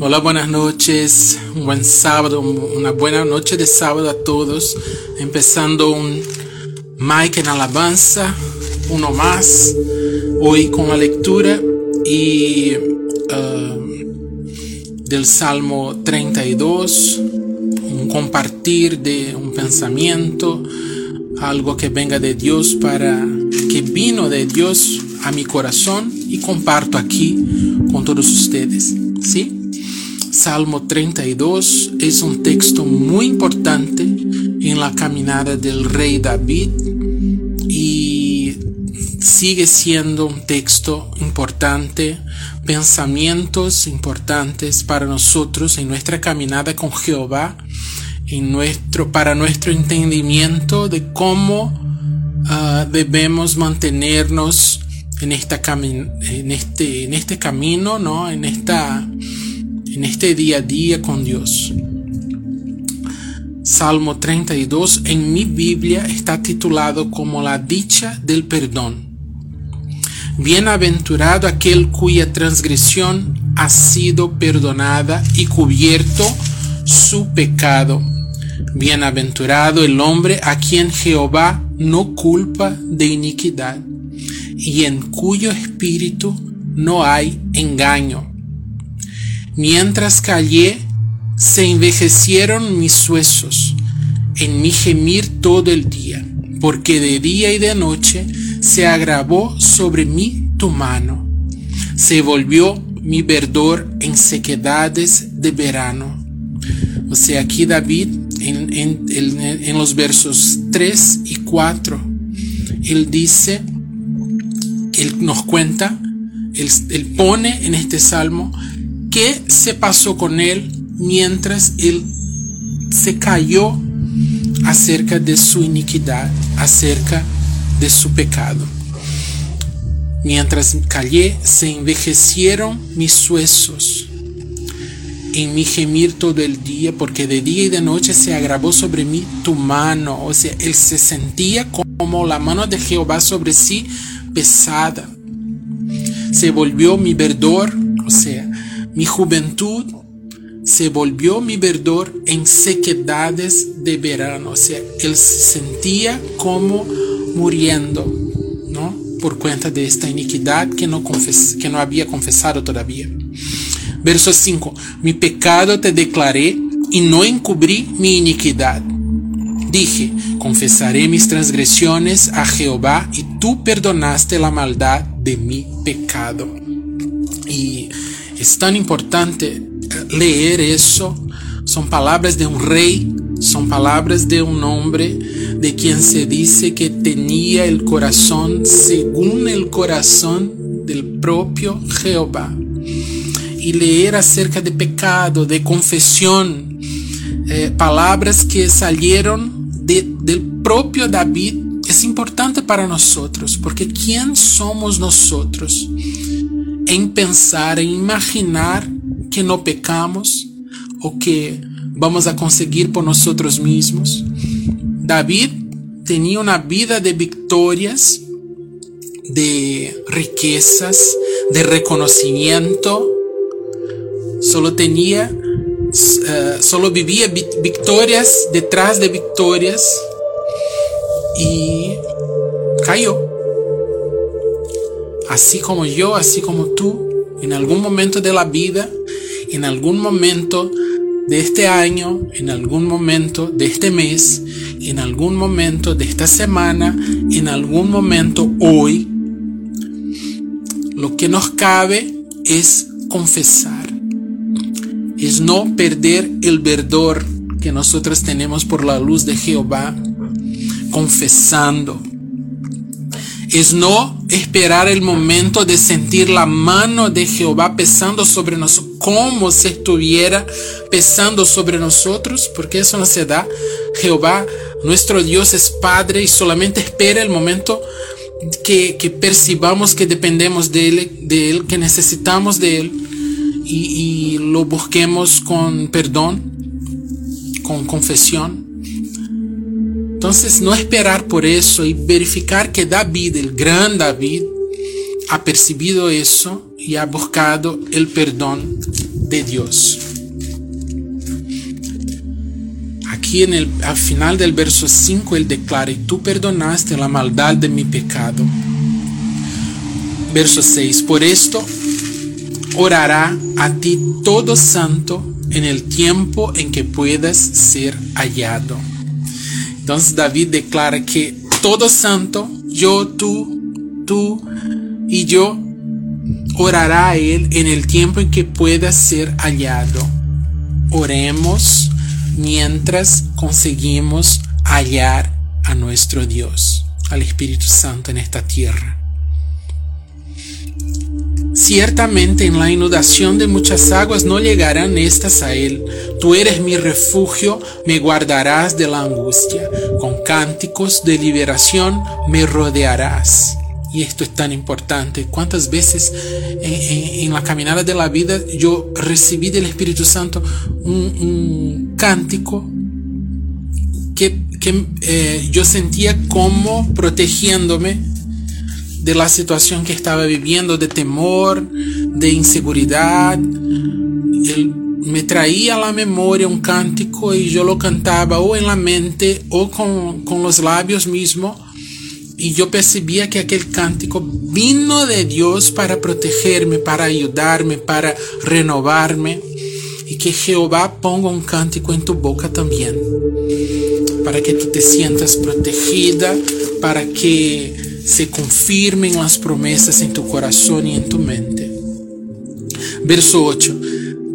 Hola, buenas noches, un buen sábado, una buena noche de sábado a todos. Empezando un Mike en alabanza, uno más, hoy con la lectura y uh, del Salmo 32, un compartir de un pensamiento, algo que venga de Dios para que vino de Dios a mi corazón y comparto aquí con todos ustedes. ¿Sí? Salmo 32 es un texto muy importante en la caminada del rey David y sigue siendo un texto importante, pensamientos importantes para nosotros en nuestra caminada con Jehová, en nuestro, para nuestro entendimiento de cómo uh, debemos mantenernos en, esta en, este, en este camino, ¿no? en esta en este día a día con Dios. Salmo 32 en mi Biblia está titulado como la dicha del perdón. Bienaventurado aquel cuya transgresión ha sido perdonada y cubierto su pecado. Bienaventurado el hombre a quien Jehová no culpa de iniquidad y en cuyo espíritu no hay engaño. Mientras callé, se envejecieron mis huesos en mi gemir todo el día, porque de día y de noche se agravó sobre mí tu mano. Se volvió mi verdor en sequedades de verano. O sea, aquí David, en, en, los versos 3 y 4, él dice, él nos cuenta, él, él pone en este salmo qué se pasó con él mientras él se cayó acerca de su iniquidad, acerca de su pecado. Mientras callé, se envejecieron mis huesos en mi gemir todo el día, porque de día y de noche se agravó sobre mí tu mano. O sea, él se sentía como la mano de Jehová sobre sí pesada. Se volvió mi verdor, o sea, mi juventud se volvió mi verdor en sequedades de verano. O sea, él se sentía como muriendo, ¿no? Por cuenta de esta iniquidad que no, que no había confesado todavía. Verso 5. Mi pecado te declaré y no encubrí mi iniquidad. Dije, confesaré mis transgresiones a Jehová y tú perdonaste la maldad de mi pecado. Y es tan importante leer eso. Son palabras de un rey, son palabras de un hombre de quien se dice que tenía el corazón según el corazón del propio Jehová. Y leer acerca de pecado, de confesión, eh, palabras que salieron del propio David es importante para nosotros, porque ¿quién somos nosotros? En pensar, en imaginar que no pecamos o que vamos a conseguir por nosotros mismos. David tenía una vida de victorias, de riquezas, de reconocimiento. Solo tenía, uh, solo vivía victorias detrás de victorias y cayó así como yo, así como tú, en algún momento de la vida, en algún momento de este año, en algún momento de este mes, en algún momento de esta semana, en algún momento hoy, lo que nos cabe es confesar, es no perder el verdor que nosotros tenemos por la luz de Jehová, confesando, es no esperar el momento de sentir la mano de Jehová pesando sobre nosotros, como si estuviera pesando sobre nosotros, porque eso no se da. Jehová, nuestro Dios es Padre y solamente espera el momento que, percibamos que dependemos de él, de él, que necesitamos de Él y, y lo busquemos con perdón, con confesión. Entonces, no esperar por eso y verificar que David, el gran David, ha percibido eso y ha buscado el perdón de Dios. Aquí en el, al final del verso 5 él declara, y tú perdonaste la maldad de mi pecado. Verso 6, por esto orará a ti todo santo en el tiempo en que puedas ser hallado. Entonces David declara que todo santo, yo, tú, tú y yo, orará a Él en el tiempo en que pueda ser hallado. Oremos mientras conseguimos hallar a nuestro Dios, al Espíritu Santo en esta tierra. Ciertamente en la inundación de muchas aguas no llegarán estas a él. Tú eres mi refugio, me guardarás de la angustia. Con cánticos de liberación me rodearás. Y esto es tan importante. ¿Cuántas veces en, la caminada de la vida yo recibí del Espíritu Santo un, cántico que, eh, yo sentía como protegiéndome de la situación que estaba viviendo, de temor, de inseguridad. Él me traía a la memoria un cántico y yo lo cantaba o en la mente o con, con los labios mismos. Y yo percibía que aquel cántico vino de Dios para protegerme, para ayudarme, para renovarme. Y que Jehová ponga un cántico en tu boca también. Para que tú te sientas protegida, para que se confirmen las promesas en tu corazón y en tu mente. Verso 8.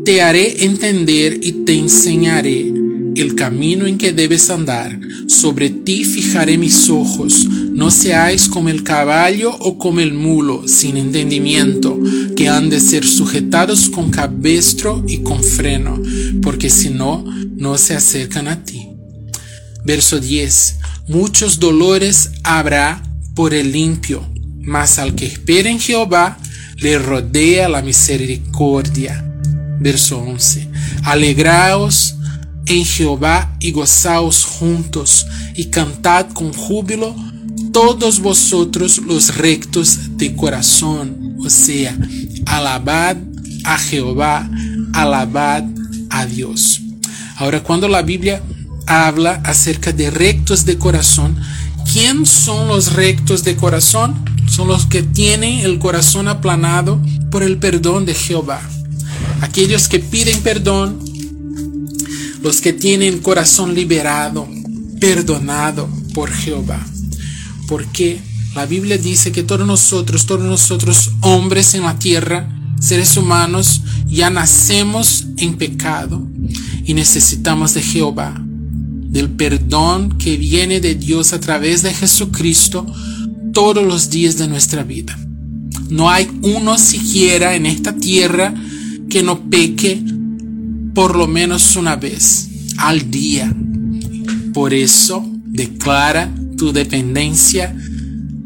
Te haré entender y te enseñaré el camino en que debes andar. Sobre ti fijaré mis ojos. No seáis como el caballo o como el mulo, sin entendimiento, que han de ser sujetados con cabestro y con freno, porque si no, no se acercan a ti. Verso 10. Muchos dolores habrá por el limpio, mas al que espera en Jehová le rodea la misericordia. Verso 11. Alegraos en Jehová y gozaos juntos y cantad con júbilo todos vosotros los rectos de corazón. O sea, alabad a Jehová, alabad a Dios. Ahora, cuando la Biblia habla acerca de rectos de corazón, ¿Quién son los rectos de corazón? Son los que tienen el corazón aplanado por el perdón de Jehová. Aquellos que piden perdón, los que tienen corazón liberado, perdonado por Jehová. Porque la Biblia dice que todos nosotros, todos nosotros hombres en la tierra, seres humanos, ya nacemos en pecado y necesitamos de Jehová del perdón que viene de Dios a través de Jesucristo todos los días de nuestra vida. No hay uno siquiera en esta tierra que no peque por lo menos una vez al día. Por eso declara tu dependencia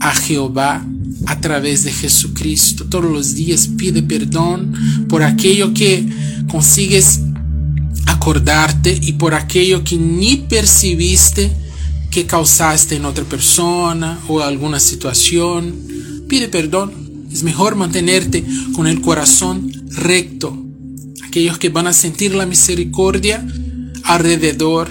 a Jehová a través de Jesucristo. Todos los días pide perdón por aquello que consigues acordarte y por aquello que ni percibiste que causaste en otra persona o alguna situación. Pide perdón. Es mejor mantenerte con el corazón recto. Aquellos que van a sentir la misericordia alrededor.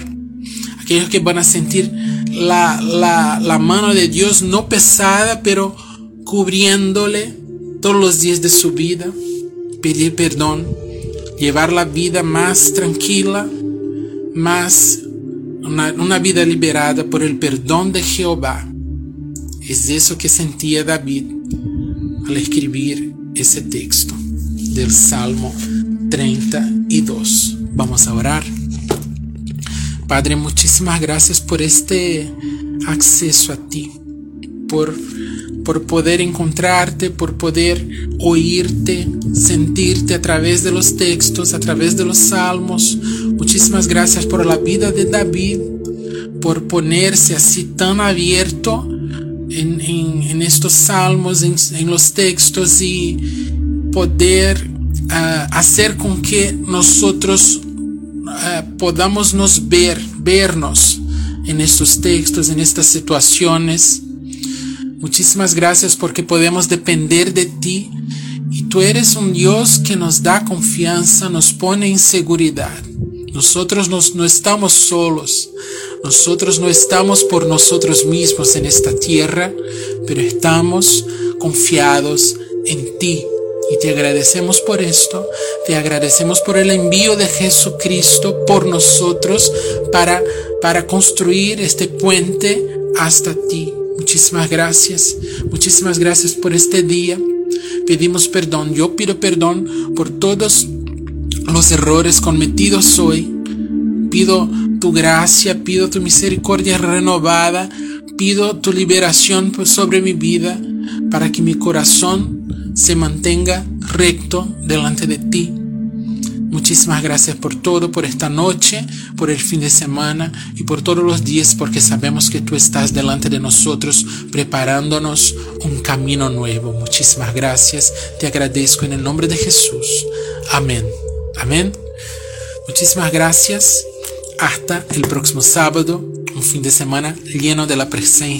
Aquellos que van a sentir la, la, la mano de Dios no pesada, pero cubriéndole todos los días de su vida. Pedir perdón llevar la vida más tranquila, más una, vida liberada por el perdón de Jehová. Es eso que sentía David al escribir ese texto del Salmo 32. Vamos a orar. Padre, muchísimas gracias por este acceso a ti, por por poder encontrarte, por poder oírte, sentirte a través de los textos, a través de los salmos. Muchísimas gracias por la vida de David, por ponerse así tan abierto en, estos salmos, en, los textos y poder ah, hacer con que nosotros ah, podamos nos ver, vernos en estos textos, en estas situaciones Muchísimas gracias porque podemos depender de ti y tú eres un Dios que nos da confianza, nos pone en seguridad. Nosotros no estamos solos, nosotros no estamos por nosotros mismos en esta tierra, pero estamos confiados en ti. Y te agradecemos por esto, te agradecemos por el envío de Jesucristo por nosotros para, para construir este puente hasta ti. Muchísimas gracias, muchísimas gracias por este día. Pedimos perdón, yo pido perdón por todos los errores cometidos hoy. Pido tu gracia, pido tu misericordia renovada, pido tu liberación sobre mi vida para que mi corazón se mantenga recto delante de ti. Muchísimas gracias por todo, por esta noche, por el fin de semana y por todos los días, porque sabemos que tú estás delante de nosotros preparándonos un camino nuevo. Muchísimas gracias, te agradezco en el nombre de Jesús. Amén. Amén. Muchísimas gracias. Hasta el próximo sábado, un fin de semana lleno de la presencia